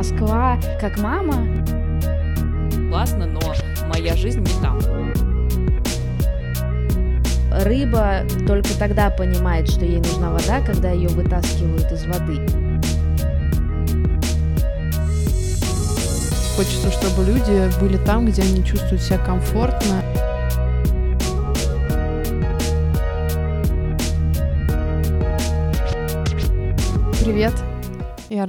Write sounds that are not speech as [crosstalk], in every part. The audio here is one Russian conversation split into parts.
Москва как мама. Классно, но моя жизнь не там. Рыба только тогда понимает, что ей нужна вода, когда ее вытаскивают из воды. Хочется, чтобы люди были там, где они чувствуют себя комфортно.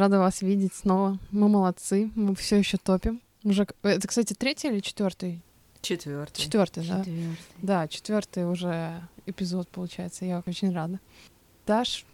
Рада вас видеть снова. Мы молодцы, мы все еще топим. Уже, это, кстати, третий или четвертый? Четвертый. Четвертый, да? Четвёртый. Да, четвертый уже эпизод получается. Я очень рада. Даш,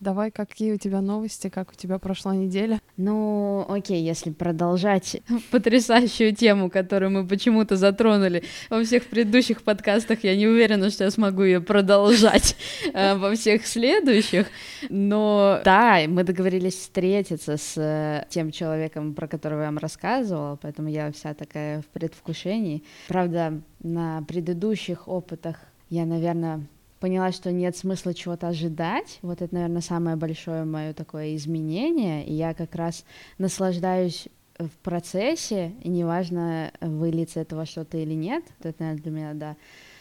давай, какие у тебя новости, как у тебя прошла неделя? Ну, окей, если продолжать [laughs] потрясающую тему, которую мы почему-то затронули во всех предыдущих подкастах, я не уверена, что я смогу ее продолжать [laughs] э, во всех следующих. Но да, мы договорились встретиться с э, тем человеком, про которого я вам рассказывала, поэтому я вся такая в предвкушении. Правда, на предыдущих опытах я, наверное, поняла, что нет смысла чего-то ожидать. Вот это, наверное, самое большое мое такое изменение. И я как раз наслаждаюсь в процессе, и неважно, выльется этого что-то или нет. Это, наверное, для меня, да,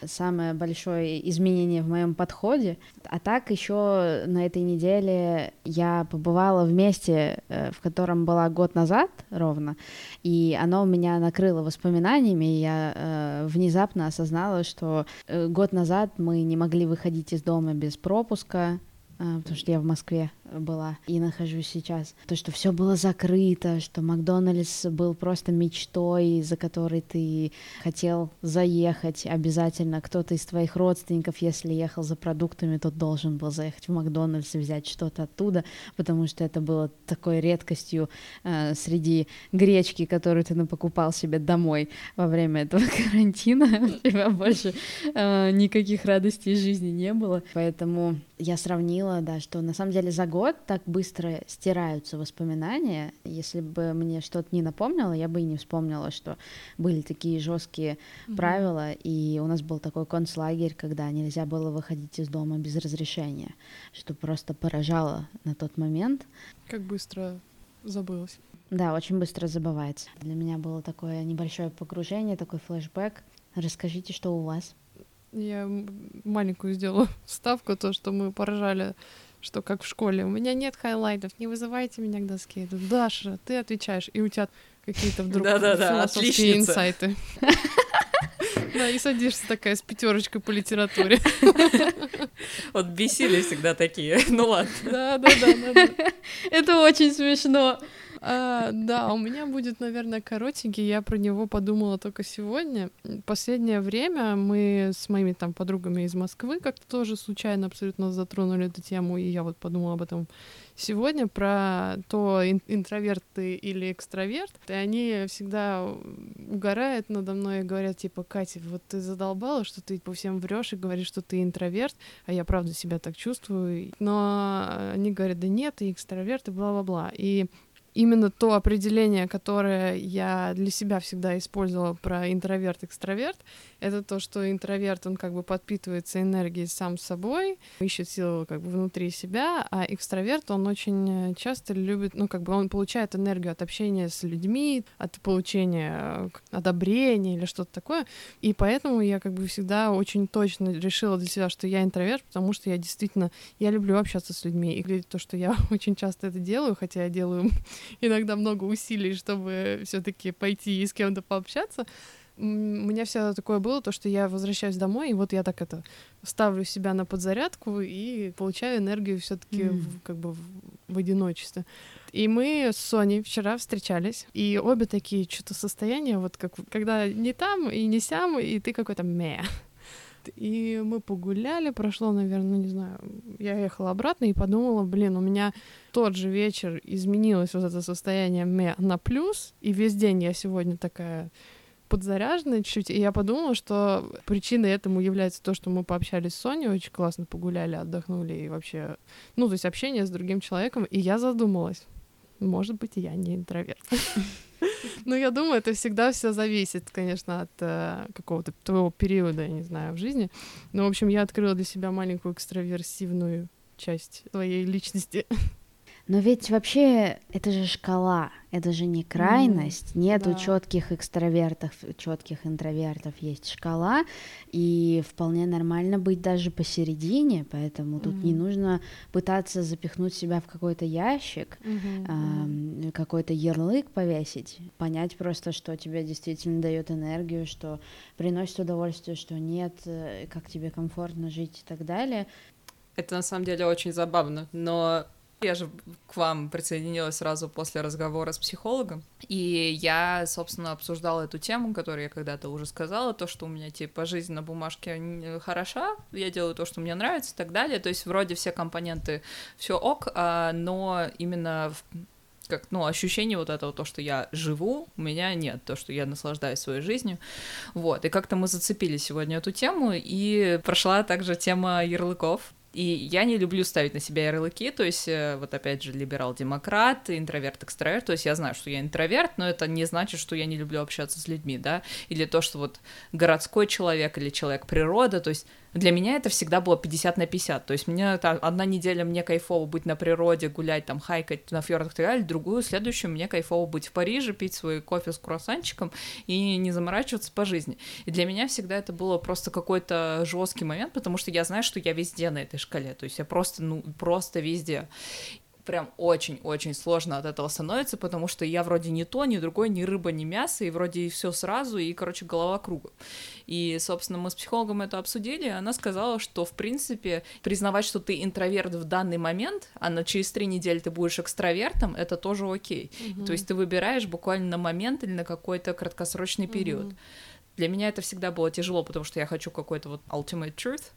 самое большое изменение в моем подходе. А так еще на этой неделе я побывала в месте, э, в котором была год назад ровно, и оно меня накрыло воспоминаниями, и я э, внезапно осознала, что э, год назад мы не могли выходить из дома без пропуска, потому что я в Москве была и нахожусь сейчас. То, что все было закрыто, что Макдональдс был просто мечтой, за которой ты хотел заехать обязательно. Кто-то из твоих родственников, если ехал за продуктами, тот должен был заехать в Макдональдс и взять что-то оттуда, потому что это было такой редкостью э, среди гречки, которую ты покупал себе домой во время этого [laughs] карантина. У тебя больше э, никаких радостей жизни не было. Поэтому я сравнила, да, что на самом деле за год так быстро стираются воспоминания. Если бы мне что-то не напомнило, я бы и не вспомнила, что были такие жесткие Мгм. правила, и у нас был такой концлагерь, когда нельзя было выходить из дома без разрешения, что просто поражало на тот момент. Как быстро забылось. Да, очень быстро забывается. Для меня было такое небольшое погружение, такой флешбэк. Расскажите, что у вас? Я маленькую сделала [laughs] вставку, то, что мы поржали, что как в школе. У меня нет highlight ов, не вызывайте меня к доске. Я говорю, Даша, ты отвечаешь, и у тебя какие-то вдруг [laughs] философские инсайты. [laughs] Да, и садишься такая с пятерочкой по литературе. Вот бесили всегда такие. Ну ладно. Да, да, да, да. Это очень смешно. А, да, у меня будет, наверное, коротенький. Я про него подумала только сегодня. Последнее время мы с моими там подругами из Москвы как-то тоже случайно абсолютно затронули эту тему, и я вот подумала об этом сегодня про то, ин- интроверт ты или экстраверт. И они всегда угорают надо мной и говорят, типа, Катя, вот ты задолбала, что ты по всем врешь и говоришь, что ты интроверт, а я правда себя так чувствую. Но они говорят, да нет, ты экстраверт и бла-бла-бла. И именно то определение, которое я для себя всегда использовала про интроверт-экстраверт, это то, что интроверт, он как бы подпитывается энергией сам собой, ищет силу как бы внутри себя, а экстраверт, он очень часто любит, ну, как бы он получает энергию от общения с людьми, от получения э, одобрения или что-то такое, и поэтому я как бы всегда очень точно решила для себя, что я интроверт, потому что я действительно, я люблю общаться с людьми, и то, что я [laughs] очень часто это делаю, хотя я делаю иногда много усилий, чтобы все таки пойти и с кем-то пообщаться, у меня всегда такое было, то, что я возвращаюсь домой, и вот я так это ставлю себя на подзарядку и получаю энергию все-таки М. как бы в, в одиночестве. И мы с Соней вчера встречались, и обе такие что-то состояния, вот как когда не там и не сям, и ты какой-то мя. И мы погуляли, прошло, наверное, не знаю, я ехала обратно и подумала, блин, у меня тот же вечер изменилось вот это состояние мя на плюс, и весь день я сегодня такая подзаряженная чуть-чуть, и я подумала, что причиной этому является то, что мы пообщались с Соней, очень классно погуляли, отдохнули и вообще, ну, то есть общение с другим человеком, и я задумалась, может быть, я не интроверт. [laughs] Но я думаю, это всегда все зависит, конечно, от э, какого-то твоего периода, я не знаю, в жизни. Но, в общем, я открыла для себя маленькую экстраверсивную часть своей личности. [laughs] Но ведь вообще это же шкала, это же не крайность, mm, нету да. четких экстравертов, четких интровертов, есть шкала, и вполне нормально быть даже посередине, поэтому mm. тут не нужно пытаться запихнуть себя в какой-то ящик, mm-hmm. э, какой-то ярлык повесить, понять просто, что тебе действительно дает энергию, что приносит удовольствие, что нет, э, как тебе комфортно жить и так далее. Это на самом деле очень забавно, но я же к вам присоединилась сразу после разговора с психологом, и я, собственно, обсуждала эту тему, которую я когда-то уже сказала, то, что у меня, типа, жизнь на бумажке хороша, я делаю то, что мне нравится и так далее, то есть вроде все компоненты все ок, а, но именно как, ну, ощущение вот этого, то, что я живу, у меня нет, то, что я наслаждаюсь своей жизнью, вот, и как-то мы зацепили сегодня эту тему, и прошла также тема ярлыков, и я не люблю ставить на себя ярлыки, то есть, э, вот опять же, либерал-демократ, интроверт-экстраверт, то есть я знаю, что я интроверт, но это не значит, что я не люблю общаться с людьми, да, или то, что вот городской человек или человек природа, то есть для меня это всегда было 50 на 50. То есть мне это одна неделя мне кайфово быть на природе, гулять там, хайкать на фьордах и так далее, другую, следующую мне кайфово быть в Париже, пить свой кофе с круассанчиком и не заморачиваться по жизни. И для меня всегда это было просто какой-то жесткий момент, потому что я знаю, что я везде на этой шкале. То есть я просто, ну, просто везде прям очень-очень сложно от этого становится, потому что я вроде не то, ни другой, ни рыба, ни мясо, и вроде и все сразу, и, короче, голова круга. И, собственно, мы с психологом это обсудили, и она сказала, что, в принципе, признавать, что ты интроверт в данный момент, а на через три недели ты будешь экстравертом, это тоже окей. Угу. То есть ты выбираешь буквально на момент или на какой-то краткосрочный период. Угу. Для меня это всегда было тяжело, потому что я хочу какой-то вот ultimate truth,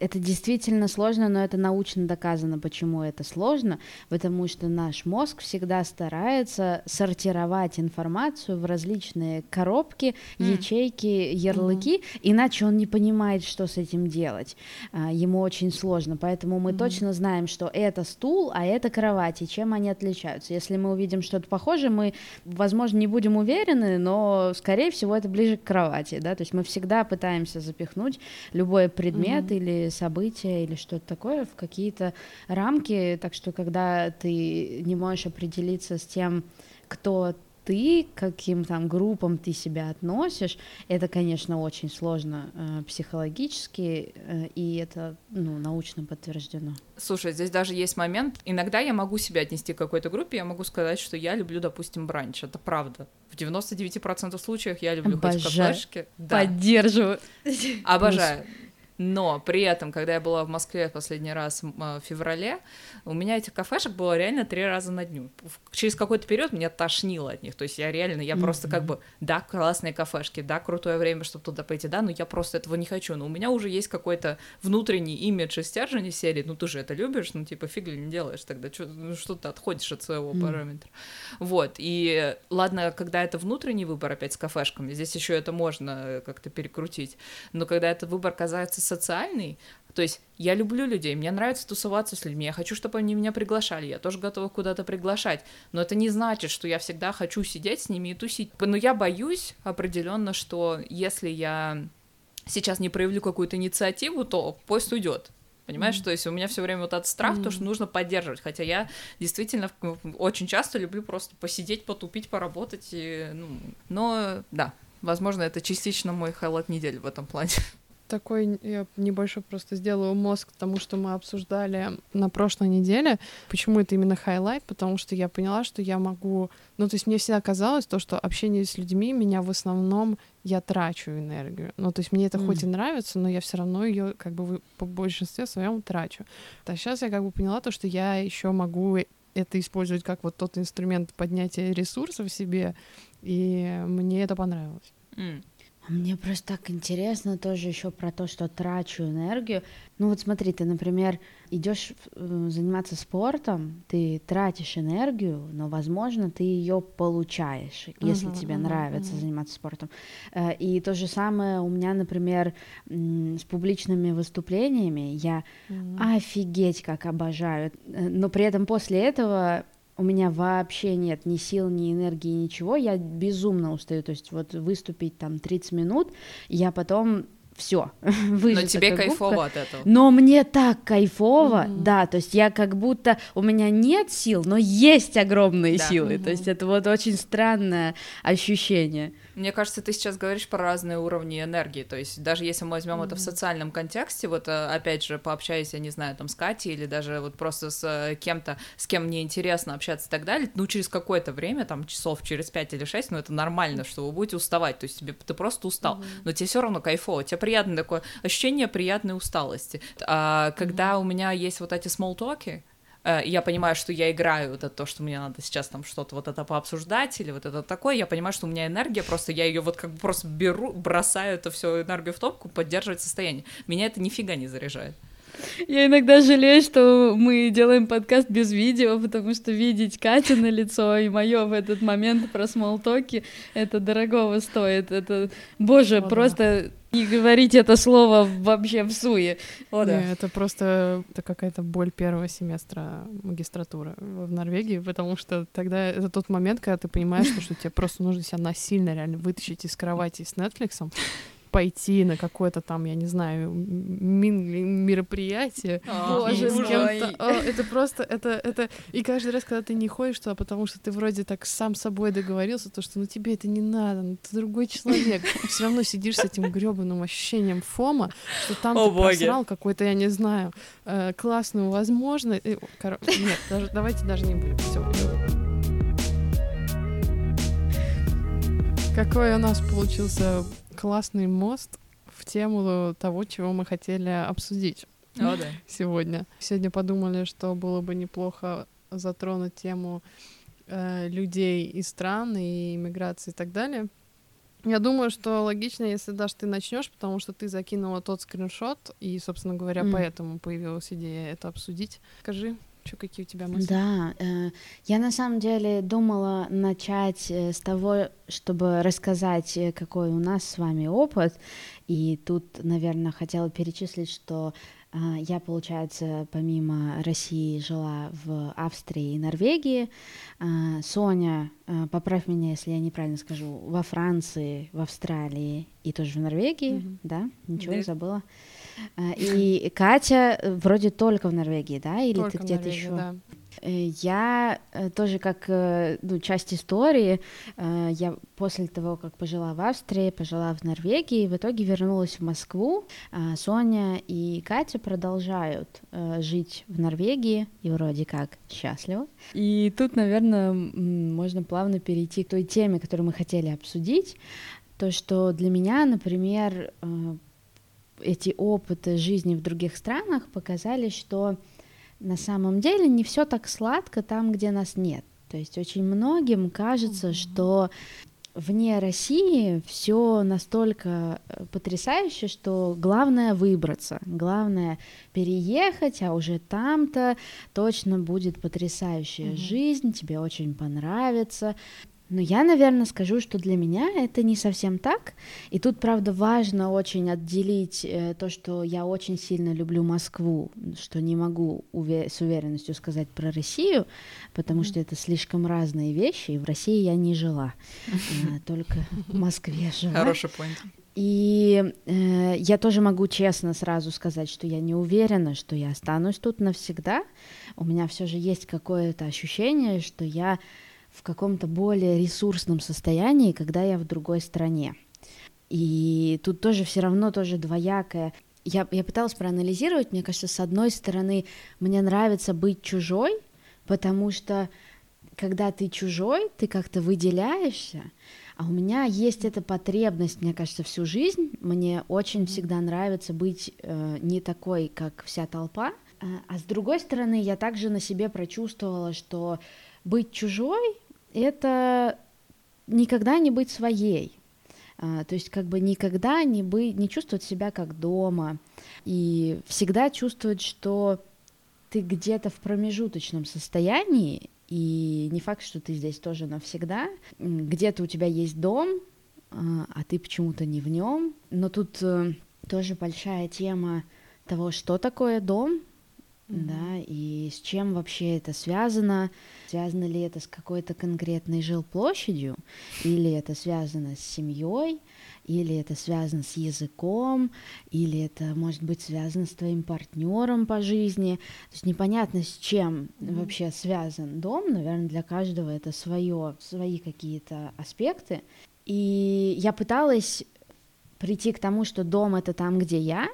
это действительно сложно, но это научно доказано, почему это сложно, потому что наш мозг всегда старается сортировать информацию в различные коробки, mm. ячейки, ярлыки, mm. иначе он не понимает, что с этим делать. А, ему очень сложно, поэтому мы mm. точно знаем, что это стул, а это кровать, и чем они отличаются. Если мы увидим что-то похожее, мы, возможно, не будем уверены, но, скорее всего, это ближе к кровати, да, то есть мы всегда пытаемся запихнуть любой предмет mm. или события или что-то такое в какие-то рамки, так что когда ты не можешь определиться с тем, кто ты, каким там группам ты себя относишь, это, конечно, очень сложно э, психологически, э, и это ну, научно подтверждено. Слушай, здесь даже есть момент, иногда я могу себя отнести к какой-то группе, я могу сказать, что я люблю, допустим, бранч, это правда. В 99% случаев я люблю Обожаю. ходить в кафешке. Да. Поддерживаю. Обожаю. Но при этом, когда я была в Москве последний раз в феврале, у меня этих кафешек было реально три раза на дню. Через какой-то период меня тошнило от них. То есть я реально, я mm-hmm. просто как бы, да, классные кафешки, да, крутое время, чтобы туда пойти, да, но я просто этого не хочу. Но у меня уже есть какой-то внутренний имидж и стержень из серии, ну ты же это любишь, ну типа фиг ли не делаешь тогда, что, ну, что ты отходишь от своего mm-hmm. параметра. Вот, и ладно, когда это внутренний выбор опять с кафешками, здесь еще это можно как-то перекрутить, но когда этот выбор казается социальный, то есть я люблю людей, мне нравится тусоваться с людьми, я хочу, чтобы они меня приглашали, я тоже готова куда-то приглашать, но это не значит, что я всегда хочу сидеть с ними и тусить. Но я боюсь определенно, что если я сейчас не проявлю какую-то инициативу, то поезд уйдет. Понимаешь, mm-hmm. то есть у меня все время вот этот страх, mm-hmm. то, что нужно поддерживать. Хотя я действительно очень часто люблю просто посидеть, потупить, поработать. И, ну, но да, возможно, это частично мой highlight недели в этом плане такой я небольшой просто сделаю мост к тому, что мы обсуждали на прошлой неделе. Почему это именно highlight? Потому что я поняла, что я могу... Ну, то есть мне всегда казалось то, что общение с людьми меня в основном я трачу энергию. Ну, то есть мне это mm. хоть и нравится, но я все равно ее как бы по большинстве своем трачу. А сейчас я как бы поняла то, что я еще могу это использовать как вот тот инструмент поднятия ресурсов в себе, и мне это понравилось. Mm. Мне просто так интересно тоже еще про то, что трачу энергию. Ну вот смотри, ты, например, идешь э, заниматься спортом, ты тратишь энергию, но, возможно, ты ее получаешь, если uh-huh, тебе uh-huh, нравится uh-huh. заниматься спортом. Э, и то же самое у меня, например, с публичными выступлениями. Я uh-huh. офигеть как обожаю, э, но при этом после этого у меня вообще нет ни сил, ни энергии, ничего, я безумно устаю, то есть вот выступить там 30 минут, я потом все. [laughs] Но тебе кайфово губка. от этого. Но мне так кайфово, mm-hmm. да, то есть я как будто у меня нет сил, но есть огромные да. силы. Mm-hmm. То есть это вот очень странное ощущение. Мне кажется, ты сейчас говоришь про разные уровни энергии. То есть даже если мы возьмем mm-hmm. это в социальном контексте, вот э, опять же, пообщаясь, я не знаю, там с Катей или даже вот просто с э, кем-то, с кем мне интересно общаться и так далее, ну через какое-то время, там часов через пять или шесть, ну это нормально, что вы будете уставать. То есть тебе ты просто устал, mm-hmm. но тебе все равно кайфово, тебе приятное такое ощущение приятной усталости. А когда mm-hmm. у меня есть вот эти смолтоки, Э, я понимаю, что я играю, это то, что мне надо сейчас там что-то вот это пообсуждать или вот это такое, я понимаю, что у меня энергия, просто я ее вот как бы просто беру, бросаю эту всю энергию в топку, поддерживать состояние. Меня это нифига не заряжает. Я иногда жалею, что мы делаем подкаст без видео, потому что видеть Катю на лицо и мое в этот момент про смолтоки, это дорогого стоит. Это, боже, О, просто да не говорить это слово вообще в суе. О, да. Не, это просто это какая-то боль первого семестра магистратуры в Норвегии, потому что тогда это тот момент, когда ты понимаешь, что, что тебе просто нужно себя насильно реально вытащить из кровати с Netflix пойти на какое-то там, я не знаю, мероприятие. Боже мой. Это просто, это, это... И каждый раз, когда ты не ходишь туда, потому что ты вроде так сам с собой договорился, то, что ну тебе это не надо, ну ты другой человек. Все равно сидишь с этим гребаным ощущением фома, что там ты просрал какой-то, я не знаю, э, классную возможность. Нет, давайте даже не будем. Все. Какой у нас получился классный мост в тему того, чего мы хотели обсудить О, да. [laughs] сегодня. Сегодня подумали, что было бы неплохо затронуть тему э, людей и стран, и иммиграции и так далее. Я думаю, что логично, если даже ты начнешь, потому что ты закинула тот скриншот, и, собственно говоря, mm. поэтому появилась идея это обсудить. Скажи, что какие у тебя мысли? Да, э, я на самом деле думала начать э, с того, чтобы рассказать, э, какой у нас с вами опыт, и тут, наверное, хотела перечислить, что э, я, получается, помимо России жила в Австрии и Норвегии. Э, Соня, э, поправь меня, если я неправильно скажу, во Франции, в Австралии и тоже в Норвегии, mm-hmm. да? Ничего да. не забыла. А, и Катя э, вроде только в Норвегии, да? Или только ты где-то еще? Да. Э, я э, тоже как ну, часть истории, я после того, как пожила в Австрии, пожила в Норвегии, в итоге вернулась в Москву. Соня и Катя продолжают жить в Норвегии и вроде как счастливы. И тут, наверное, можно плавно перейти к той теме, которую мы хотели обсудить. То, что для меня, например, эти опыты жизни в других странах показали, что на самом деле не все так сладко там, где нас нет. То есть очень многим кажется, mm-hmm. что вне России все настолько э, потрясающе, что главное выбраться, главное переехать, а уже там-то точно будет потрясающая mm-hmm. жизнь, тебе очень понравится. Но я, наверное, скажу, что для меня это не совсем так. И тут, правда, важно очень отделить э, то, что я очень сильно люблю Москву, что не могу уве- с уверенностью сказать про Россию, потому что это слишком разные вещи, и в России я не жила, mm-hmm. [laughs] только в Москве жила. Хороший point. И э, я тоже могу честно сразу сказать, что я не уверена, что я останусь тут навсегда. У меня все же есть какое-то ощущение, что я в каком-то более ресурсном состоянии, когда я в другой стране. И тут тоже все равно тоже двоякое. Я, я пыталась проанализировать, мне кажется, с одной стороны, мне нравится быть чужой, потому что когда ты чужой, ты как-то выделяешься, а у меня есть эта потребность, мне кажется, всю жизнь. Мне очень всегда нравится быть э, не такой, как вся толпа. А, а с другой стороны, я также на себе прочувствовала, что быть чужой это никогда не быть своей. А, то есть как бы никогда не, быть, не чувствовать себя как дома и всегда чувствовать, что ты где-то в промежуточном состоянии, и не факт, что ты здесь тоже навсегда. Где-то у тебя есть дом, а, а ты почему-то не в нем. Но тут э, тоже большая тема того, что такое дом, mm-hmm. да, и с чем вообще это связано, связано ли это с какой-то конкретной жилплощадью, или это связано с семьей, или это связано с языком, или это может быть связано с твоим партнером по жизни. То есть непонятно, с чем mm-hmm. вообще связан дом. Наверное, для каждого это свое, свои какие-то аспекты. И я пыталась прийти к тому, что дом это там, где я,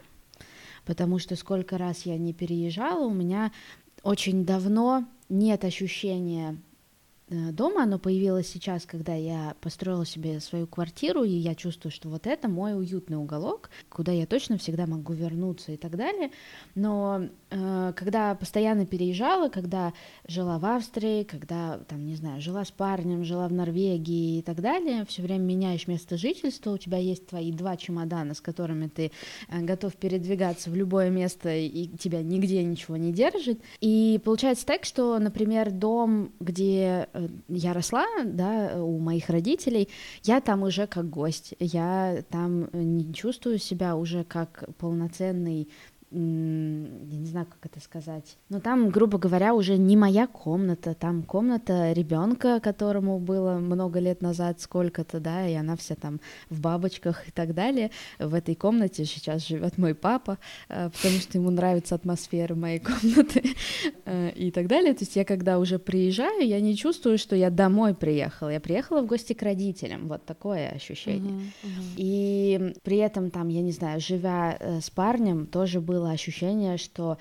потому что сколько раз я не переезжала, у меня очень давно нет ощущения дома, оно появилось сейчас, когда я построила себе свою квартиру, и я чувствую, что вот это мой уютный уголок, куда я точно всегда могу вернуться и так далее. Но э, когда постоянно переезжала, когда жила в Австрии, когда, там, не знаю, жила с парнем, жила в Норвегии и так далее, все время меняешь место жительства, у тебя есть твои два чемодана, с которыми ты э, готов передвигаться в любое место, и тебя нигде ничего не держит. И получается так, что, например, дом, где э, я росла, да, у моих родителей, я там уже как гость, я там не чувствую себя уже как полноценный я не знаю, как это сказать. Но там, грубо говоря, уже не моя комната, там комната ребенка, которому было много лет назад сколько-то, да, и она вся там в бабочках и так далее. В этой комнате сейчас живет мой папа, э, потому что ему нравится атмосфера моей комнаты [laughs] э, и так далее. То есть я когда уже приезжаю, я не чувствую, что я домой приехала. Я приехала в гости к родителям, вот такое ощущение. Uh-huh, uh-huh. И при этом там, я не знаю, живя э, с парнем, тоже было было ощущение, что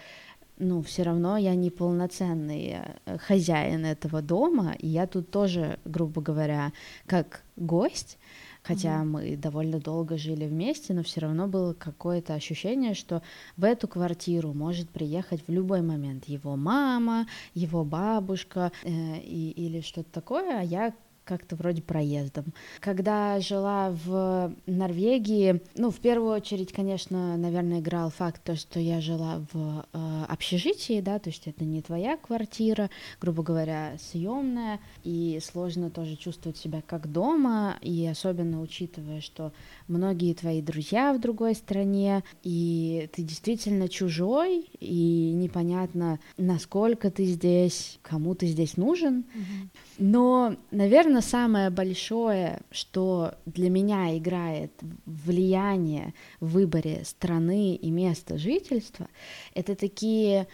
ну, все равно я не полноценный э, хозяин этого дома, и я тут тоже, грубо говоря, как гость, хотя mm-hmm. мы довольно долго жили вместе, но все равно было какое-то ощущение, что в эту квартиру может приехать в любой момент его мама, его бабушка э, и, или что-то такое, а я как-то вроде проездом. Когда жила в Норвегии, ну, в первую очередь, конечно, наверное, играл факт то, что я жила в э, общежитии, да, то есть это не твоя квартира, грубо говоря, съемная, и сложно тоже чувствовать себя как дома, и особенно учитывая, что многие твои друзья в другой стране, и ты действительно чужой, и непонятно, насколько ты здесь, кому ты здесь нужен. Mm-hmm. Но, наверное, самое большое, что для меня играет влияние в выборе страны и места жительства, это такие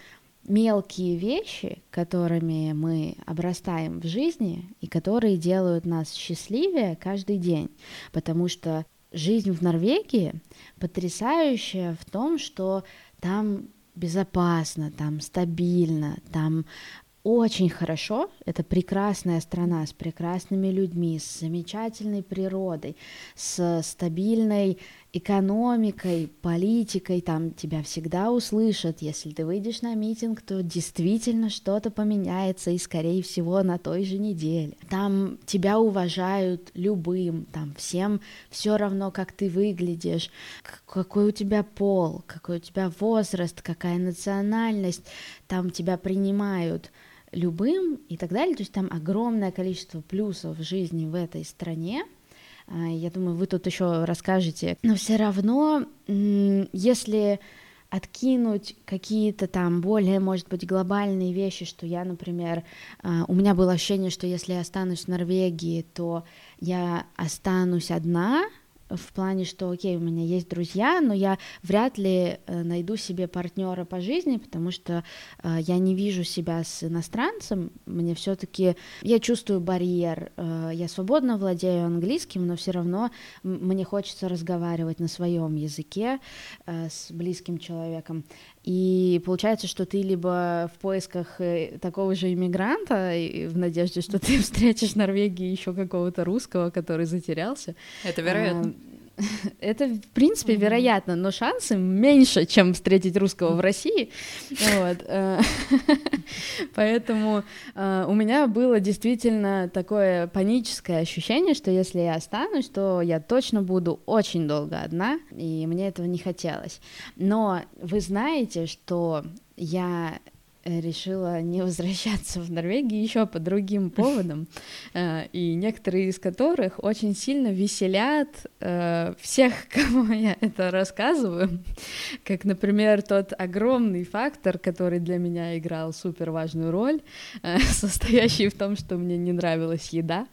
мелкие вещи, которыми мы обрастаем в жизни и которые делают нас счастливее каждый день, потому что жизнь в Норвегии потрясающая в том, что там безопасно, там стабильно, там очень хорошо. Это прекрасная страна с прекрасными людьми, с замечательной природой, с стабильной экономикой, политикой. Там тебя всегда услышат. Если ты выйдешь на митинг, то действительно что-то поменяется, и, скорее всего, на той же неделе. Там тебя уважают любым, там всем все равно, как ты выглядишь, какой у тебя пол, какой у тебя возраст, какая национальность. Там тебя принимают любым и так далее. То есть там огромное количество плюсов в жизни в этой стране. А, я думаю, вы тут еще расскажете. Но все равно, если откинуть какие-то там более, может быть, глобальные вещи, что я, например, а, у меня было ощущение, что если я останусь в Норвегии, то я останусь одна, в плане, что, окей, у меня есть друзья, но я вряд ли э, найду себе партнера по жизни, потому что э, я не вижу себя с иностранцем, мне все-таки, я чувствую барьер, э, я свободно владею английским, но все равно мне хочется разговаривать на своем языке э, с близким человеком, и получается, что ты либо в поисках э, такого же иммигранта, в надежде, что ты [laughs] встретишь в Норвегии еще какого-то русского, который затерялся. Это вероятно. [laughs] Это, в принципе, mm-hmm. вероятно, но шансы меньше, чем встретить русского в России. [laughs] Э, [laughs] поэтому э, у меня было действительно такое паническое ощущение, что если я останусь, то я точно буду очень долго одна, и мне этого не хотелось. Но вы знаете, что я решила не возвращаться в Норвегию еще по другим [laughs] поводам, э, и некоторые из которых очень сильно веселят э, всех, [laughs] кому я это рассказываю, как, например, тот огромный фактор, который для меня играл супер важную роль, э, [laughs] состоящий в том, что мне не нравилась еда.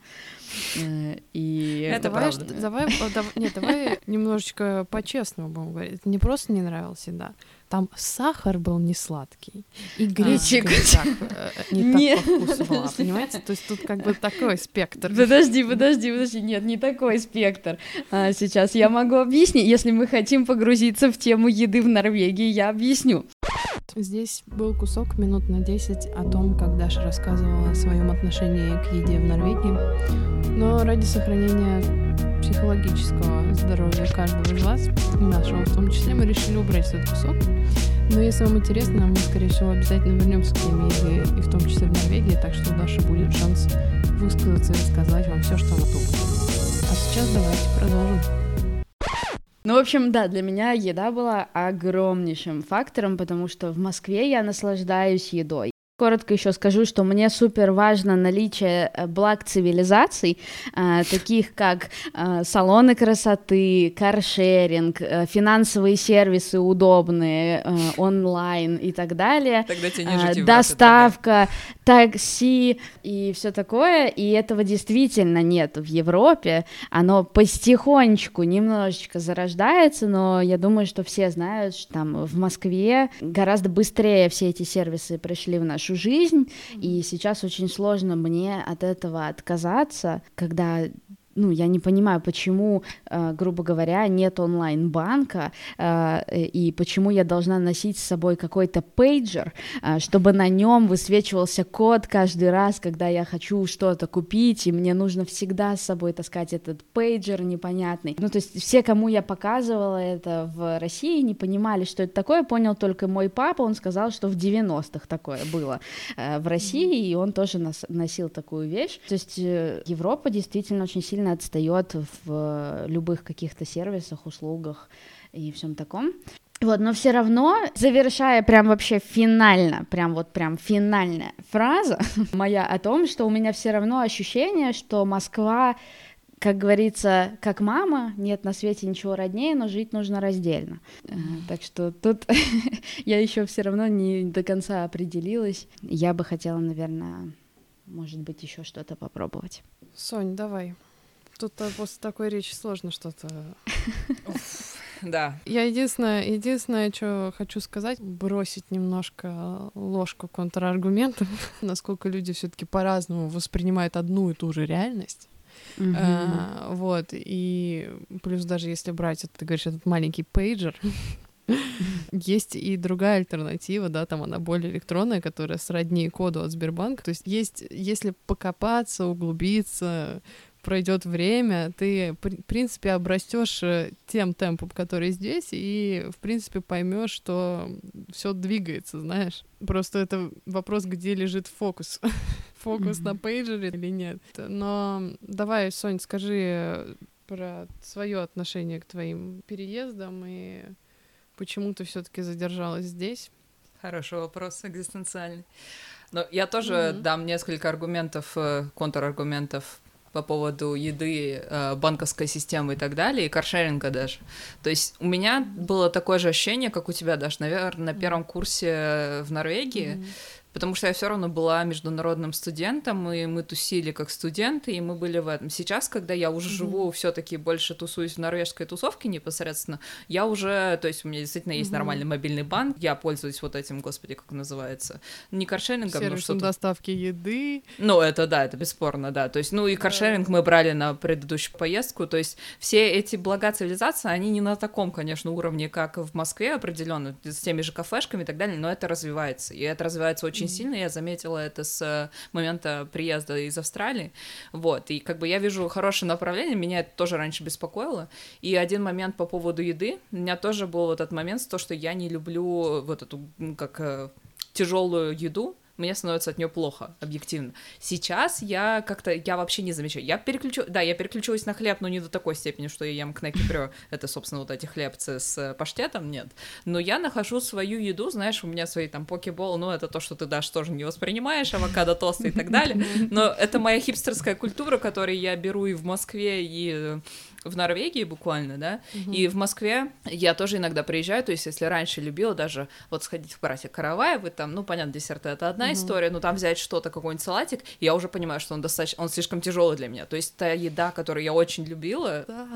И это давай, правда. Давай, давай, нет, давай немножечко по-честному будем говорить. Не просто не нравилась еда, там сахар был не сладкий, и гречка а. не, так, не нет. так по вкусу была, понимаете? То есть тут как бы такой спектр. Подожди, подожди, подожди, нет, не такой спектр. А, сейчас я могу объяснить, если мы хотим погрузиться в тему еды в Норвегии, я объясню. Здесь был кусок минут на 10 о том, как Даша рассказывала о своем отношении к еде в Норвегии. Но ради сохранения психологического здоровья каждого из вас, и нашего в том числе, мы решили убрать этот кусок. Но если вам интересно, мы, скорее всего, обязательно вернемся к теме еды, и в том числе в Норвегии, так что у Даши будет шанс высказаться и рассказать вам все, что она думает. А сейчас давайте продолжим. Ну, в общем, да, для меня еда была огромнейшим фактором, потому что в Москве я наслаждаюсь едой. Коротко еще скажу, что мне супер важно наличие э, благ цивилизаций, э, таких как э, салоны красоты, каршеринг, финансовые сервисы удобные, онлайн и так далее. Доставка, такси и все такое. И этого действительно нет в Европе. Оно потихонечку немножечко зарождается, но я думаю, что все знают, что там в Москве гораздо быстрее все эти сервисы пришли в наш нашу жизнь, и сейчас очень сложно мне от этого отказаться, когда ну, я не понимаю, почему, э, грубо говоря, нет онлайн-банка, э, и почему я должна носить с собой какой-то пейджер, э, чтобы на нем высвечивался код каждый раз, когда я хочу что-то купить, и мне нужно всегда с собой таскать этот пейджер непонятный. Ну, то есть все, кому я показывала это в России, не понимали, что это такое, понял только мой папа, он сказал, что в 90-х такое было в России, и он тоже носил такую вещь. То есть Европа действительно очень сильно сильно отстает в э, любых каких-то сервисах, услугах и всем таком. Вот, но все равно, завершая прям вообще финально, прям вот прям финальная фраза [laughs] моя о том, что у меня все равно ощущение, что Москва, как говорится, как мама, нет на свете ничего роднее, но жить нужно раздельно. Mm-hmm. Так что тут [laughs] я еще все равно не до конца определилась. Я бы хотела, наверное, может быть, еще что-то попробовать. Сонь, давай. Тут после такой речи сложно что-то. [laughs] Да. Я единственное, единственное, что хочу сказать, бросить немножко ложку контраргументов, [laughs] насколько люди все-таки по-разному воспринимают одну и ту же реальность. Mm-hmm. А, вот, и плюс даже если брать, ты говоришь, этот маленький пейджер, [laughs] есть и другая альтернатива, да, там она более электронная, которая сродни коду от Сбербанка. То есть есть, если покопаться, углубиться, пройдет время, ты, в принципе, обрастешь э, тем темпом, который здесь, и, в принципе, поймешь, что все двигается, знаешь. Просто это вопрос, где лежит фокус. [laughs] фокус на пейджере или нет. Но давай, Сонь, скажи про свое отношение к твоим переездам и почему ты все-таки задержалась здесь. Хороший вопрос, экзистенциальный. Но я тоже mm-hmm. дам несколько аргументов, э, контраргументов по поводу еды, э, банковской системы и так далее, и каршеринга даже. То есть у меня было такое же ощущение, как у тебя, даже, наверное, на первом курсе в Норвегии, mm-hmm потому что я все равно была международным студентом, и мы тусили как студенты, и мы были в этом. Сейчас, когда я уже mm-hmm. живу, все-таки больше тусуюсь в норвежской тусовке непосредственно, я уже, то есть у меня действительно есть mm-hmm. нормальный мобильный банк, я пользуюсь вот этим, господи, как называется, не каршерингом, но что-то... доставки еды. Ну, это да, это бесспорно, да. То есть, ну и каршеринг мы брали на предыдущую поездку, то есть все эти блага цивилизации, они не на таком, конечно, уровне, как в Москве определенно, с теми же кафешками и так далее, но это развивается, и это развивается очень очень сильно, я заметила это с э, момента приезда из Австралии, вот, и как бы я вижу хорошее направление, меня это тоже раньше беспокоило, и один момент по поводу еды, у меня тоже был вот этот момент, то, что я не люблю вот эту, как э, тяжелую еду, мне становится от нее плохо, объективно. Сейчас я как-то, я вообще не замечаю. Я переключу, да, я переключилась на хлеб, но не до такой степени, что я ем кнеки. Это, собственно, вот эти хлебцы с паштетом, нет. Но я нахожу свою еду, знаешь, у меня свои там покебол, ну, это то, что ты даже тоже не воспринимаешь, авокадо, тосты и так далее. Но это моя хипстерская культура, которую я беру и в Москве, и в Норвегии буквально, да, угу. и в Москве я тоже иногда приезжаю, то есть если раньше любила даже вот сходить в братья Караваевы, там, ну, понятно, десерты это одна угу. история, но там взять что-то, какой-нибудь салатик, я уже понимаю, что он достаточно, он слишком тяжелый для меня, то есть та еда, которую я очень любила, да.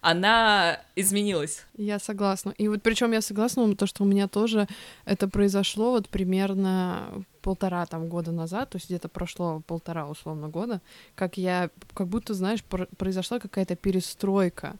она изменилась. Я согласна, и вот причем я согласна, то, что у меня тоже это произошло вот примерно полтора там года назад, то есть где-то прошло полтора условно года, как я, как будто, знаешь, произошла какая-то перестройка.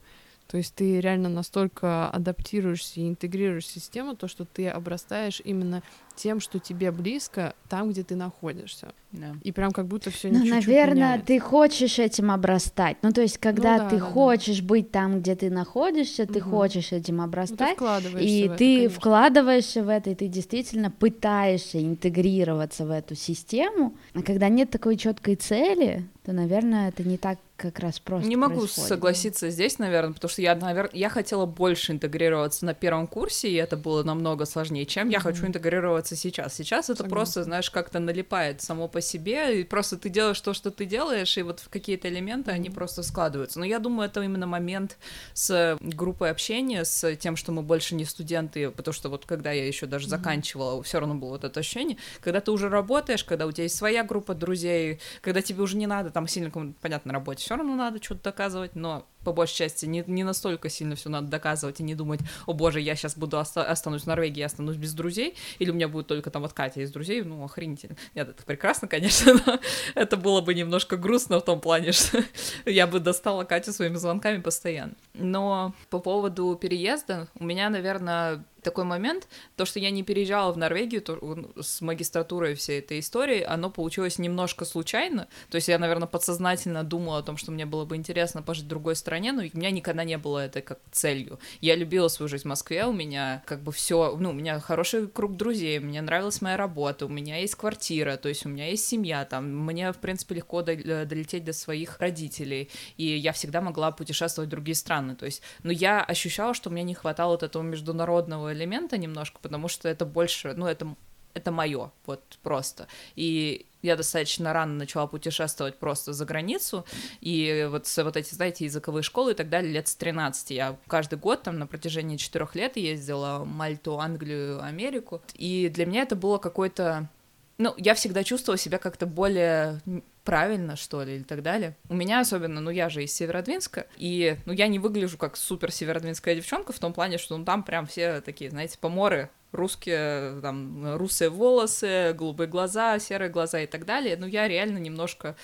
То есть ты реально настолько адаптируешься и интегрируешь систему, то, что ты обрастаешь именно тем, что тебе близко, там, где ты находишься. Да. И прям как будто все Ну, наверное, меняется. ты хочешь этим обрастать. Ну, то есть, когда ну, да, ты да, хочешь да. быть там, где ты находишься, ты угу. хочешь этим обрастать. Ну, ты и в ты это, вкладываешься в это, и ты действительно пытаешься интегрироваться в эту систему. А когда нет такой четкой цели, то, наверное, это не так как раз просто. Не могу происходит. согласиться здесь, наверное, потому что я, наверное, я хотела больше интегрироваться на первом курсе, и это было намного сложнее, чем mm-hmm. я хочу интегрироваться сейчас. Сейчас это Согласна. просто, знаешь, как-то налипает само по себе, и просто ты делаешь то, что ты делаешь, и вот какие-то элементы, mm-hmm. они просто складываются. Но я думаю, это именно момент с группой общения, с тем, что мы больше не студенты, потому что вот когда я еще даже mm-hmm. заканчивала, все равно было вот это ощущение, когда ты уже работаешь, когда у тебя есть своя группа друзей, когда тебе уже не надо там сильно, понятно, на работе все равно надо что-то доказывать, но по большей части не, не настолько сильно все надо доказывать и не думать, о боже, я сейчас буду оста- останусь в Норвегии, я останусь без друзей, или у меня будет только там вот Катя из друзей, ну, охренительно. Нет, это прекрасно, [laughs] конечно, но это было бы немножко грустно в том плане, [laughs] что я бы достала Катю своими звонками постоянно. Но по поводу переезда, у меня, наверное, такой момент, то, что я не переезжала в Норвегию то, с магистратурой всей этой истории, оно получилось немножко случайно, то есть я, наверное, подсознательно думала о том, что мне было бы интересно пожить в другой стране, но у меня никогда не было это как целью. Я любила свою жизнь в Москве, у меня как бы все, ну, у меня хороший круг друзей, мне нравилась моя работа, у меня есть квартира, то есть у меня есть семья, там, мне, в принципе, легко долететь до своих родителей, и я всегда могла путешествовать в другие страны, то есть, но я ощущала, что мне не хватало вот этого международного элемента немножко, потому что это больше, ну, это это мое, вот просто. И я достаточно рано начала путешествовать просто за границу, и вот вот эти, знаете, языковые школы и так далее, лет с 13. Я каждый год там на протяжении четырех лет ездила Мальту, Англию, Америку, и для меня это было какой-то ну, я всегда чувствовала себя как-то более правильно, что ли, или так далее. У меня особенно, ну, я же из Северодвинска, и, ну, я не выгляжу как супер северодвинская девчонка в том плане, что, ну, там прям все такие, знаете, поморы, русские, там, русые волосы, голубые глаза, серые глаза и так далее, но я реально немножко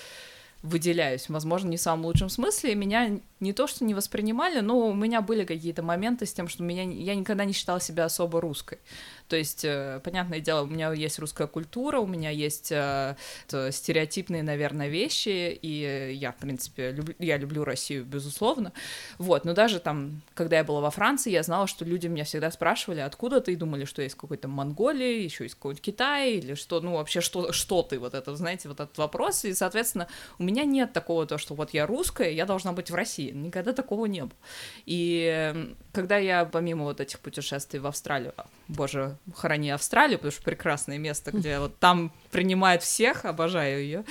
выделяюсь, возможно, не в самом лучшем смысле, и меня не то, что не воспринимали, но у меня были какие-то моменты с тем, что меня, я никогда не считала себя особо русской. То есть, э, понятное дело, у меня есть русская культура, у меня есть э, стереотипные, наверное, вещи, и я, в принципе, люблю, я люблю Россию, безусловно. Вот, но даже там, когда я была во Франции, я знала, что люди меня всегда спрашивали, откуда ты, и думали, что есть какой-то Монголии, еще есть какой-то Китай, или что, ну, вообще, что, что ты, вот это, знаете, вот этот вопрос, и, соответственно, у меня нет такого, то, что вот я русская, я должна быть в России, никогда такого не было. И когда я, помимо вот этих путешествий в Австралию, боже, храни Австралию, потому что прекрасное место, где вот там принимают всех, обожаю ее.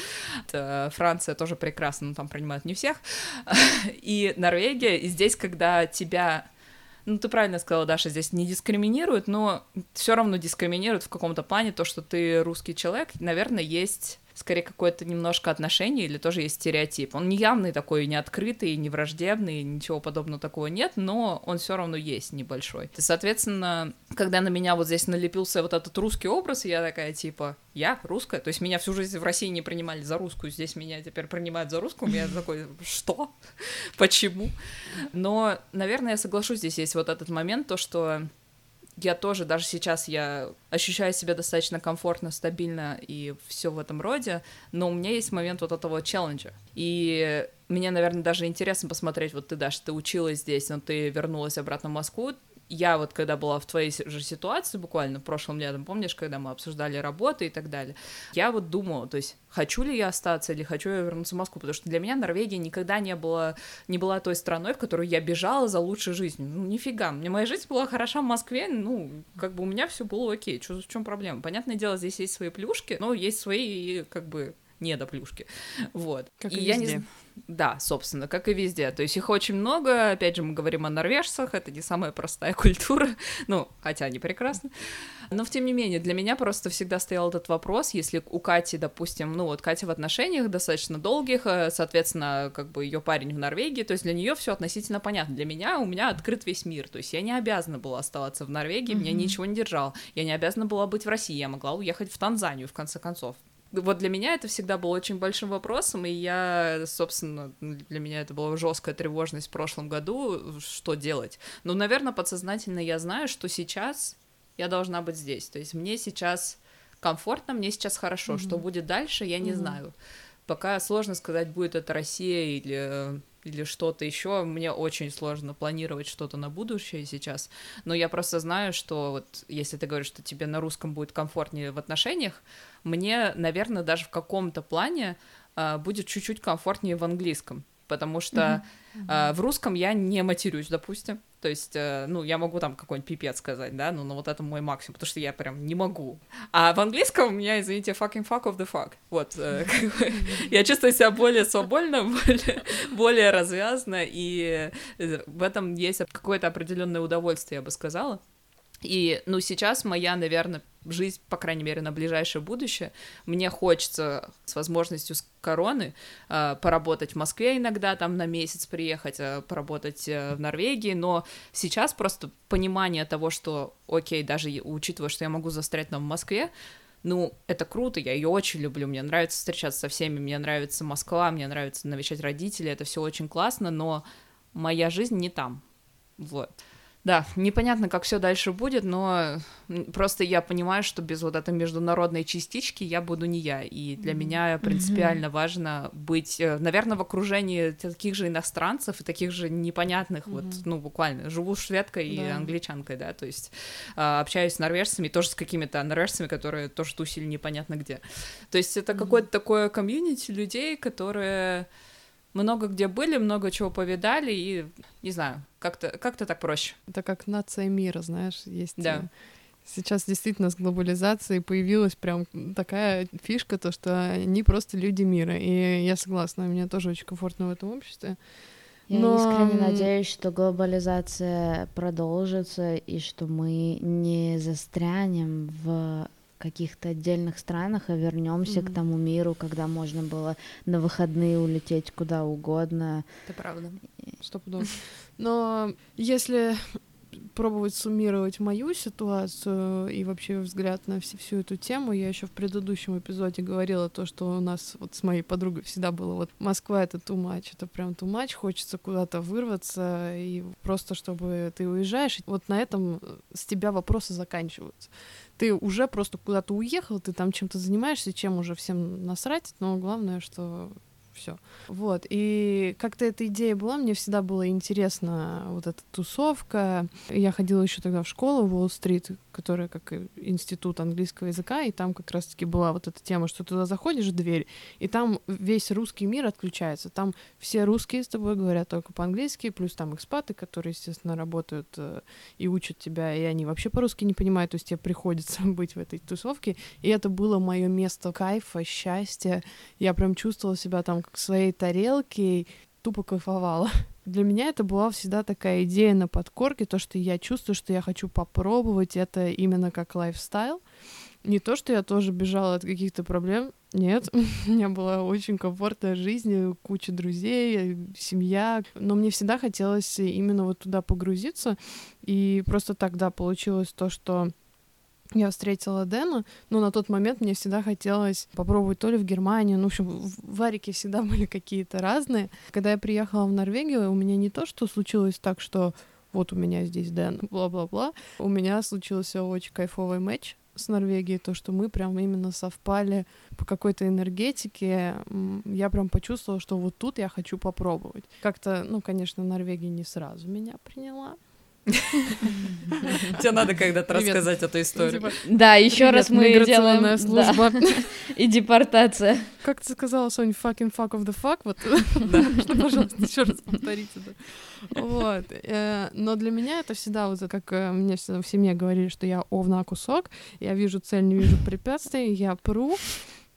Франция тоже прекрасна, но там принимают не всех. [laughs] И Норвегия, и здесь, когда тебя ну, ты правильно сказала, Даша, здесь не дискриминируют, но все равно дискриминируют в каком-то плане то, что ты русский человек. Наверное, есть скорее какое-то немножко отношение или тоже есть стереотип. Он не явный такой, не открытый, не враждебный, ничего подобного такого нет, но он все равно есть небольшой. И, соответственно, когда на меня вот здесь налепился вот этот русский образ, я такая типа, я русская, то есть меня всю жизнь в России не принимали за русскую, здесь меня теперь принимают за русскую, я такой, что? Почему? Но, наверное, я соглашусь, здесь есть вот этот момент, то, что я тоже, даже сейчас я ощущаю себя достаточно комфортно, стабильно и все в этом роде, но у меня есть момент вот этого челленджа. И мне, наверное, даже интересно посмотреть, вот ты, Даша, ты училась здесь, но ты вернулась обратно в Москву, я вот когда была в твоей же ситуации буквально прошлым летом, помнишь, когда мы обсуждали работу и так далее, я вот думала, то есть хочу ли я остаться или хочу я вернуться в Москву, потому что для меня Норвегия никогда не была, не была той страной, в которую я бежала за лучшей жизнью. Ну, нифига, мне моя жизнь была хороша в Москве, ну, как бы у меня все было окей, Чё, в чем проблема? Понятное дело, здесь есть свои плюшки, но есть свои, как бы, недоплюшки. Вот. Как и, и я везде. не да, собственно, как и везде. То есть их очень много. Опять же, мы говорим о норвежцах. Это не самая простая [laughs] культура. Ну, хотя они прекрасны. Но, тем не менее, для меня просто всегда стоял этот вопрос. Если у Кати, допустим, ну вот Катя в отношениях достаточно долгих, э, соответственно, как бы ее парень в Норвегии, то есть для нее все относительно понятно. Для меня у меня открыт весь мир. То есть я не обязана была оставаться в Норвегии, mm-hmm. меня ничего не держал. Я не обязана была быть в России. Я могла уехать в Танзанию, в конце концов вот для меня это всегда было очень большим вопросом, и я, собственно, для меня это была жесткая тревожность в прошлом году, что делать. Ну, наверное, подсознательно я знаю, что сейчас я должна быть здесь. То есть мне сейчас комфортно, мне сейчас хорошо. Mm-hmm. Что будет дальше, я не mm-hmm. знаю. Пока сложно сказать, будет это Россия или или что-то еще. Мне очень сложно планировать что-то на будущее сейчас, но я просто знаю, что вот если ты говоришь, что тебе на русском будет комфортнее в отношениях, мне, наверное, даже в каком-то плане э, будет чуть-чуть комфортнее в английском, потому что mm-hmm. э, в русском я не матерюсь, допустим. То есть, э, ну, я могу там какой-нибудь пипец сказать, да, ну, но вот это мой максимум, потому что я прям не могу. А в английском у меня, извините, fucking fuck of the fuck. Вот, э, [laughs] я чувствую себя более свободно, [laughs] более, развязно, и в этом есть какое-то определенное удовольствие, я бы сказала. И, ну, сейчас моя, наверное, жизнь, по крайней мере, на ближайшее будущее, мне хочется с возможностью с короны э, поработать в Москве иногда, там на месяц приехать, э, поработать э, в Норвегии, но сейчас просто понимание того, что, окей, даже учитывая, что я могу застрять там в Москве, ну, это круто, я ее очень люблю, мне нравится встречаться со всеми, мне нравится Москва, мне нравится навещать родителей, это все очень классно, но моя жизнь не там, вот. Да, непонятно, как все дальше будет, но просто я понимаю, что без вот этой международной частички я буду не я, и для mm-hmm. меня принципиально mm-hmm. важно быть, э, наверное, в окружении таких же иностранцев и таких же непонятных, mm-hmm. вот, ну, буквально, живу шведкой и англичанкой, да, то есть а, общаюсь с норвежцами, тоже с какими-то норвежцами, которые тоже тусили непонятно где. То есть это mm-hmm. какое-то такое комьюнити людей, которые много где были, много чего повидали, и, не знаю, как-то как так проще. Это как нация мира, знаешь, есть... Да. Э, сейчас действительно с глобализацией появилась прям такая фишка, то, что они просто люди мира. И я согласна, мне тоже очень комфортно в этом обществе. Я Но... искренне надеюсь, что глобализация продолжится и что мы не застрянем в каких-то отдельных странах, а вернемся mm-hmm. к тому миру, когда можно было на выходные улететь куда угодно. Это правда. Стопудово. Но если пробовать суммировать мою ситуацию и вообще взгляд на всю, всю эту тему. Я еще в предыдущем эпизоде говорила то, что у нас вот с моей подругой всегда было вот Москва это much, это прям much, хочется куда-то вырваться и просто чтобы ты уезжаешь. Вот на этом с тебя вопросы заканчиваются ты уже просто куда-то уехал, ты там чем-то занимаешься, чем уже всем насрать, но главное, что все. Вот. И как-то эта идея была, мне всегда было интересно вот эта тусовка. Я ходила еще тогда в школу в Уолл-стрит, которая как институт английского языка, и там как раз-таки была вот эта тема, что туда заходишь в дверь, и там весь русский мир отключается. Там все русские с тобой говорят только по-английски, плюс там экспаты, которые, естественно, работают э, и учат тебя, и они вообще по-русски не понимают, то есть тебе приходится [laughs] быть в этой тусовке. И это было мое место кайфа, счастья. Я прям чувствовала себя там как в своей тарелке, тупо кайфовала. [laughs] Для меня это была всегда такая идея на подкорке, то, что я чувствую, что я хочу попробовать это именно как лайфстайл. Не то, что я тоже бежала от каких-то проблем, нет, [laughs] у меня была очень комфортная жизнь, куча друзей, семья, но мне всегда хотелось именно вот туда погрузиться, и просто тогда получилось то, что я встретила Дэна, но на тот момент мне всегда хотелось попробовать то ли в Германию, ну, в общем, в Варике всегда [laughs] были какие-то разные. Когда я приехала в Норвегию, у меня не то, что случилось так, что вот у меня здесь Дэн, бла-бла-бла. У меня случился очень кайфовый матч с Норвегией, то, что мы прям именно совпали по какой-то энергетике. Я прям почувствовала, что вот тут я хочу попробовать. Как-то, ну, конечно, Норвегия не сразу меня приняла, [laughs] Тебе надо когда-то рассказать эту историю. Да, еще раз мы делаем... служба. [laughs] И депортация. Как ты сказала, Соня, fucking fuck of the fuck, вот, Да. [laughs] что, пожалуйста, еще раз повторите. Вот. э, Но для меня это всегда вот как э, мне всегда в семье говорили, что я овна кусок, я вижу цель, не вижу препятствий, я пру,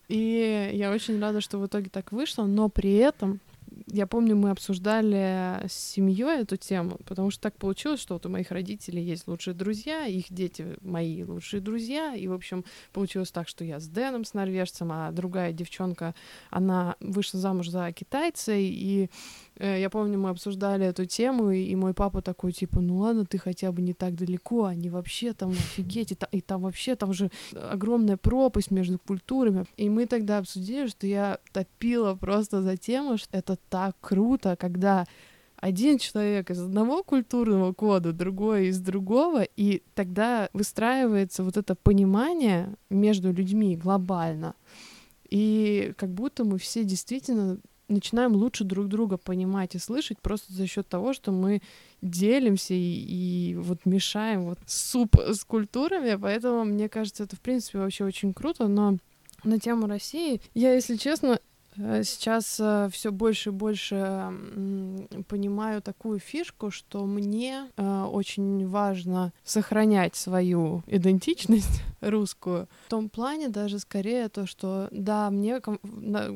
и я очень рада, что в итоге так вышло, но при этом я помню, мы обсуждали с семьей эту тему, потому что так получилось, что вот у моих родителей есть лучшие друзья, их дети мои лучшие друзья, и, в общем, получилось так, что я с Дэном, с норвежцем, а другая девчонка, она вышла замуж за китайца, и я помню, мы обсуждали эту тему, и, мой папа такой, типа, ну ладно, ты хотя бы не так далеко, они вообще там офигеть, и, та- и там вообще, там же огромная пропасть между культурами. И мы тогда обсудили, что я топила просто за тему, что это так круто, когда один человек из одного культурного кода, другой из другого, и тогда выстраивается вот это понимание между людьми глобально. И как будто мы все действительно начинаем лучше друг друга понимать и слышать просто за счет того, что мы делимся и, и вот мешаем вот суп с культурами, поэтому мне кажется, это в принципе вообще очень круто, но на тему России я, если честно, сейчас все больше и больше понимаю такую фишку, что мне э, очень важно сохранять свою идентичность [laughs] русскую. В том плане даже скорее то, что да, мне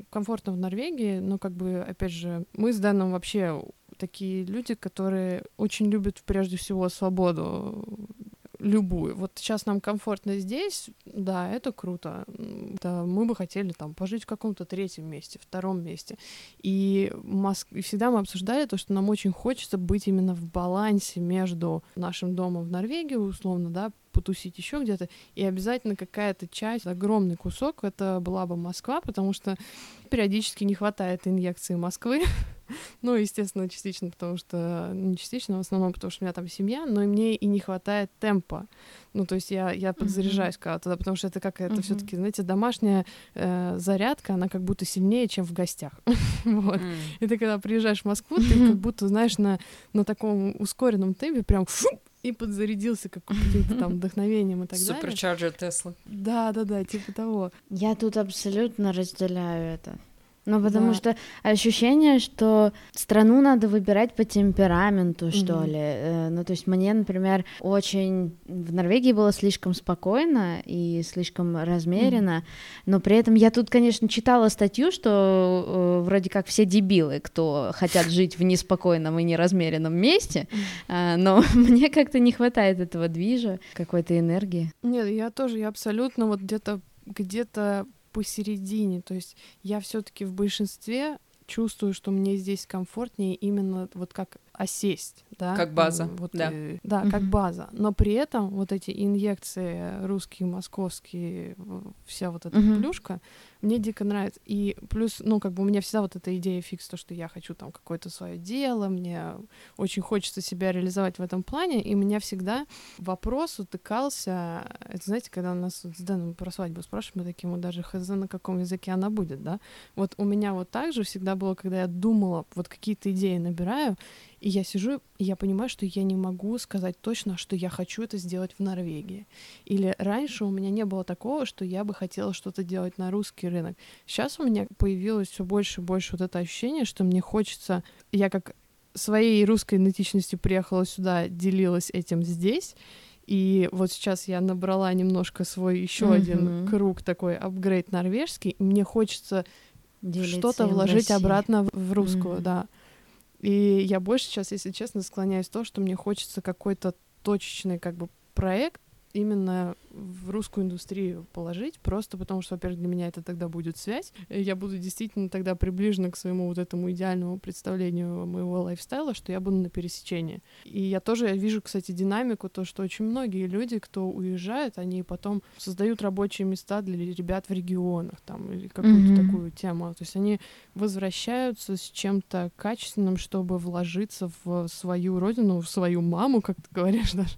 комфортно в Норвегии, но как бы, опять же, мы с Дэном вообще такие люди, которые очень любят прежде всего свободу любую. Вот сейчас нам комфортно здесь, да, это круто. Да, мы бы хотели там пожить в каком-то третьем месте, втором месте. И, Моск- и всегда мы обсуждали то, что нам очень хочется быть именно в балансе между нашим домом в Норвегии, условно, да, потусить еще где-то, и обязательно какая-то часть, огромный кусок, это была бы Москва, потому что периодически не хватает инъекции Москвы. [laughs] [laughs] Ну, естественно, частично, потому что... Не частично, а в основном, потому что у меня там семья, но и мне и не хватает темпа. Ну, то есть я, я подзаряжаюсь когда туда, потому что это как это все таки знаете, домашняя э, зарядка, она как будто сильнее, чем в гостях. [laughs] Вот. И ты когда приезжаешь в Москву, ты [laughs] как будто, знаешь, на, на таком ускоренном темпе прям фу, и подзарядился как каким-то там вдохновением и так далее. Суперчарджер Теслы. Да, да, да, типа того. Я тут абсолютно разделяю это. Ну, потому Да. что ощущение, что страну надо выбирать по темпераменту, что Мгм. ли. Э, Ну, то есть мне, например, очень в Норвегии было слишком спокойно и слишком размеренно, но при этом я тут, конечно, читала статью, что э, вроде как все дебилы, кто хотят жить в неспокойном и неразмеренном месте, А, но [laughs] мне как-то не хватает этого движа, какой-то энергии. Нет, я тоже, я абсолютно вот где-то где-то посередине. То есть я все-таки в большинстве чувствую, что мне здесь комфортнее именно вот как осесть, да? Как база, Вот, да. э, да, как база. Но при этом вот эти инъекции русские, московские, вся вот эта плюшка, мне дико нравится. И плюс, ну, как бы у меня всегда вот эта идея фикс, то, что я хочу там какое-то свое дело, мне очень хочется себя реализовать в этом плане, и у меня всегда вопрос утыкался, это знаете, когда нас вот с Дэном про свадьбу спрашивают, мы такие, мы даже хз на каком языке она будет, да? Вот у меня вот так же всегда было, когда я думала, вот какие-то идеи набираю, и я сижу, и я понимаю, что я не могу сказать точно, что я хочу это сделать в Норвегии. Или раньше у меня не было такого, что я бы хотела что-то делать на русский рынок. Сейчас у меня появилось все больше и больше вот это ощущение, что мне хочется... Я как своей русской идентичностью приехала сюда, делилась этим здесь, и вот сейчас я набрала немножко свой еще один Мгм. круг такой апгрейд норвежский. и Мне хочется что-то вложить обратно в- русскую, Мгм. да. И я больше сейчас, если честно, склоняюсь то, что мне хочется какой-то точечный как бы проект именно в русскую индустрию положить, просто потому что, во-первых, для меня это тогда будет связь, я буду действительно тогда приближена к своему вот этому идеальному представлению моего лайфстайла, что я буду на пересечении. И я тоже вижу, кстати, динамику, то, что очень многие люди, кто уезжает, они потом создают рабочие места для ребят в регионах, там, или какую-то Мгм. такую тему. То есть они возвращаются с чем-то качественным, чтобы вложиться в свою родину, в свою маму, как ты говоришь даже.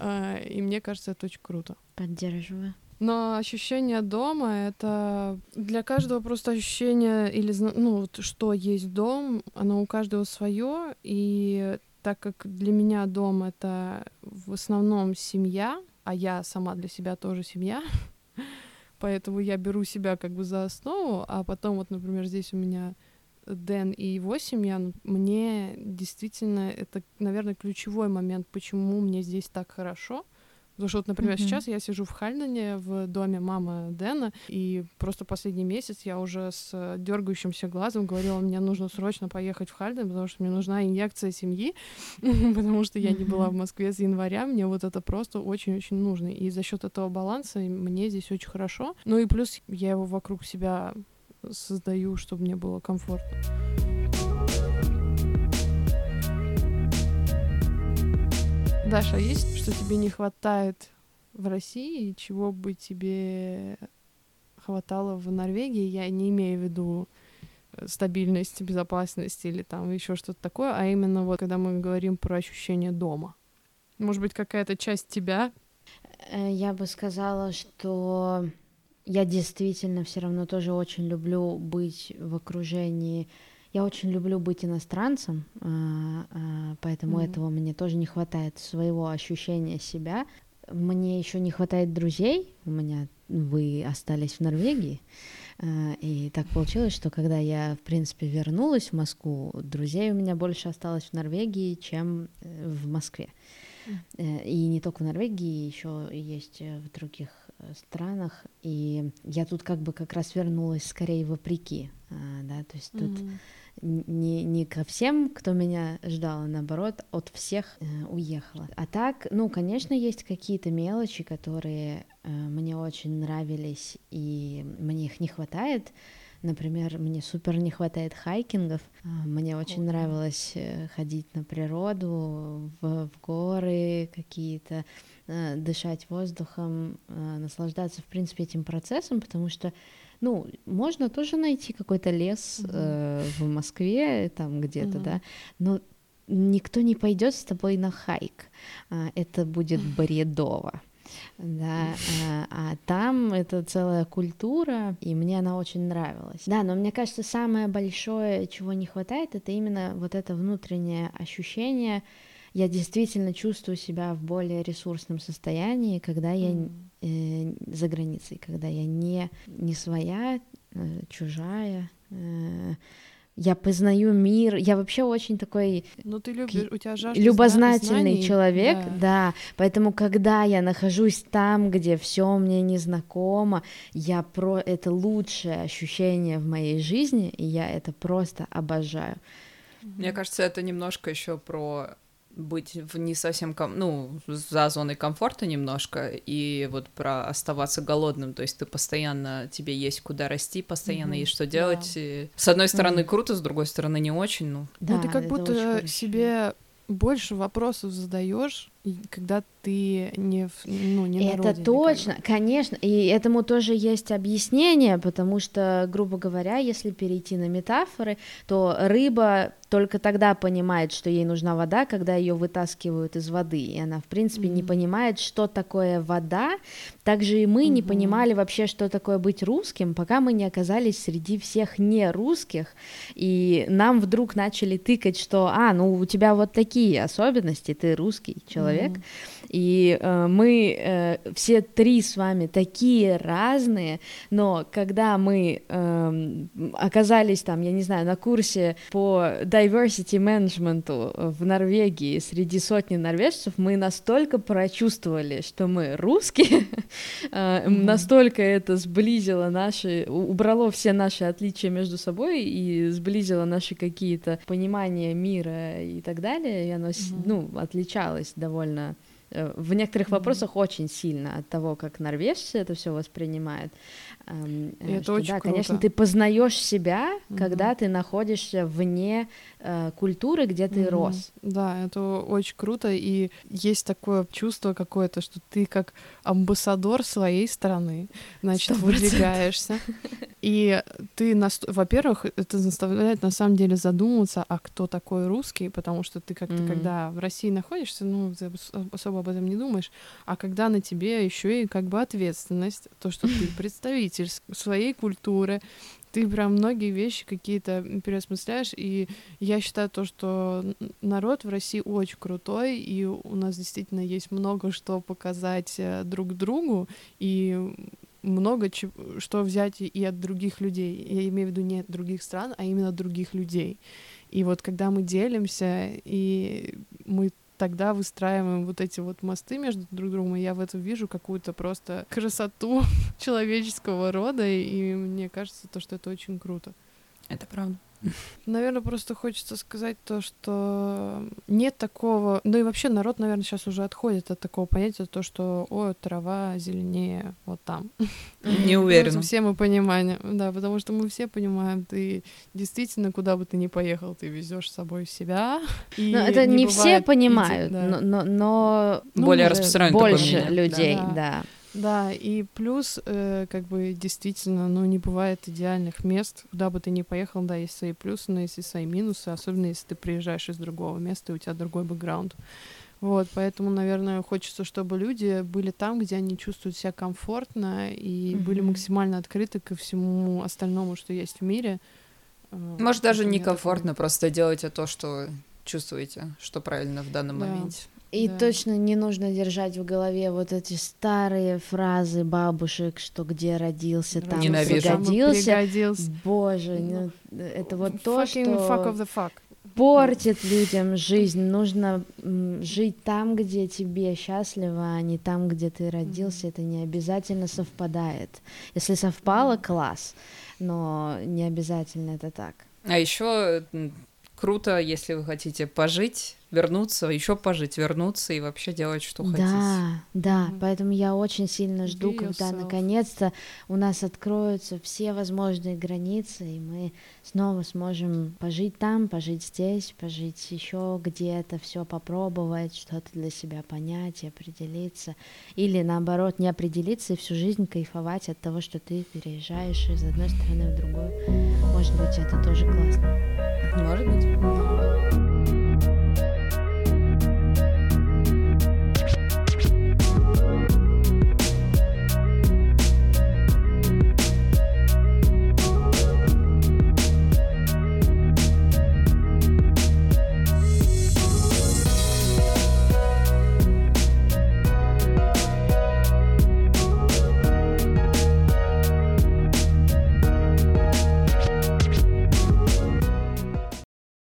А, И мне кажется, это очень круто. Поддерживаю. Но ощущение дома это для каждого просто ощущение или ну вот что есть дом, оно у каждого свое и так как для меня дом это в основном семья, а я сама для себя тоже семья, [laughs] поэтому я беру себя как бы за основу, а потом вот, например, здесь у меня Дэн и его семья, мне действительно это, наверное, ключевой момент, почему мне здесь так хорошо, Потому что вот, например, mm-hmm. сейчас я сижу в Хальдене в доме мамы Дэна, и просто последний месяц я уже с дергающимся глазом говорила, мне нужно срочно поехать в Хальден, потому что мне нужна инъекция семьи, [laughs] потому что я не была в Москве с января, мне вот это просто очень-очень нужно. И за счет этого баланса мне здесь очень хорошо. Ну и плюс я его вокруг себя создаю, чтобы мне было комфортно. Даша, а есть, что тебе не хватает в России, чего бы тебе хватало в Норвегии? Я не имею в виду э, стабильность, безопасность или там еще что-то такое, а именно вот когда мы говорим про ощущение дома. Может быть, какая-то часть тебя? Э, я бы сказала, что я действительно все равно тоже очень люблю быть в окружении я очень люблю быть иностранцем, а, а, поэтому mm-hmm. этого мне тоже не хватает своего ощущения себя. Мне еще не хватает друзей. У меня вы остались в Норвегии. А, и так получилось, что когда я, в принципе, вернулась в Москву, друзей у меня больше осталось в Норвегии, чем э, в Москве. Mm. И не только в Норвегии, еще есть э, в других странах. И я тут как бы как раз вернулась скорее вопреки, да, то есть тут mm не, не ко всем, кто меня ждал, а наоборот, от всех э, уехала. А так, ну, конечно, есть какие-то мелочи, которые э, мне очень нравились, и мне их не хватает. Например, мне супер не хватает хайкингов. А, мне очень Ой. нравилось э, ходить на природу, в, в горы какие-то, э, дышать воздухом, э, наслаждаться, в принципе, этим процессом, потому что ну, можно тоже найти какой-то лес mm-hmm. э, в Москве, там где-то, mm-hmm. да, но никто не пойдет с тобой на хайк. А, это будет бредово. Да, а, а там это целая культура, и мне она очень нравилась. Да, но мне кажется, самое большое, чего не хватает, это именно вот это внутреннее ощущение. Я действительно чувствую себя в более ресурсном состоянии, когда я mm э, за границей, когда я не, не своя, э, чужая. Э, я познаю мир, я вообще очень такой ну, ты любишь, у тебя любознательный знаний, человек, да. да. Поэтому, когда я нахожусь там, где все мне незнакомо, я про это лучшее ощущение в моей жизни, и я это просто обожаю. Мне кажется, это немножко еще про быть в не совсем, ком... ну, за зоной комфорта немножко, и вот про оставаться голодным, то есть ты постоянно, тебе есть куда расти, постоянно mm-hmm. есть что делать. Да. И... С одной стороны mm-hmm. круто, с другой стороны не очень, ну. Да, ну ты как будто себе больше вопросов задаешь, когда ты не, ну, не Это родине, точно, конечно, и этому тоже есть объяснение, потому что, грубо говоря, если перейти на метафоры, то рыба только тогда понимает, что ей нужна вода, когда ее вытаскивают из воды, и она, в принципе, mm-hmm. не понимает, что такое вода. Также и мы mm-hmm. не понимали вообще, что такое быть русским, пока мы не оказались среди всех не русских, и нам вдруг начали тыкать, что, а, ну у тебя вот такие особенности, ты русский человек. Mm-hmm. И э, мы э, все три с вами такие разные, но когда мы э, оказались там, я не знаю, на курсе по diversity management в Норвегии среди сотни норвежцев, мы настолько прочувствовали, что мы русские, [laughs] э, настолько это сблизило наши, убрало все наши отличия между собой и сблизило наши какие-то понимания мира и так далее, и оно, ну, отличалось довольно Э, в некоторых вопросах очень сильно от того, как норвежцы это все воспринимают. Эм, это что, очень да, круто. конечно, ты познаешь себя, угу. когда ты находишься вне э, культуры, где ты угу. рос. Да, это очень круто, и есть такое чувство какое-то, что ты как амбассадор своей страны, значит, 100%. выдвигаешься. И ты, наст... во-первых, это заставляет на самом деле задуматься, а кто такой русский, потому что ты как-то, mm когда в России находишься, ну, особо об этом не думаешь, а когда на тебе еще и как бы ответственность, то, что ты [laughs] представитель своей культуры, ты прям многие вещи какие-то переосмысляешь, и я считаю то, что народ в России очень крутой, и у нас действительно есть много что показать э, друг другу, и много что взять и от других людей. Я имею в виду не других стран, а именно других людей. И вот когда мы делимся, и мы тогда выстраиваем вот эти вот мосты между друг другом, и я в этом вижу какую-то просто красоту [laughs] человеческого рода, и мне кажется, то, что это очень круто. Это правда. [laughs] Наверное, просто хочется сказать то, что нет такого... Ну и вообще народ, наверное, сейчас уже отходит от такого понятия, то, что, о, трава зеленее вот там. Не [laughs] уверена. Все мы понимаем, да, потому что мы все понимаем, ты действительно, куда бы ты ни поехал, ты везешь с собой себя. [laughs] Но это не, не все понимают, иди, да. но, но, но более распространенное больше людей, да. да. Да, и плюс, э, как бы, действительно, ну, не бывает идеальных мест, куда бы ты ни поехал, да, есть свои плюсы, но есть и свои минусы, особенно если ты приезжаешь из другого места, и у тебя другой бэкграунд. Вот, поэтому, наверное, хочется, чтобы люди были там, где они чувствуют себя комфортно и mm-hmm. были максимально открыты ко всему остальному, что есть в мире. Э, Может, даже некомфортно, такой... просто делайте то, что чувствуете, что правильно в данном да. моменте. И да. точно не нужно держать в голове вот эти старые фразы бабушек, что где родился, там Ненавижу. пригодился. Боже, ну, это вот то, что fuck of the fuck. портит людям жизнь. Нужно жить там, где тебе счастливо, а не там, где ты родился. Это не обязательно совпадает. Если совпало, класс, но не обязательно это так. А еще круто, если вы хотите пожить вернуться, еще пожить, вернуться и вообще делать, что да, хотите. Да, да, mm-hmm. поэтому я очень сильно жду, Be когда yourself. наконец-то у нас откроются все возможные границы, и мы снова сможем пожить там, пожить здесь, пожить еще где-то, все попробовать, что-то для себя понять и определиться. Или наоборот, не определиться и всю жизнь кайфовать от того, что ты переезжаешь из одной страны в другую. Может быть, это тоже классно. Может быть.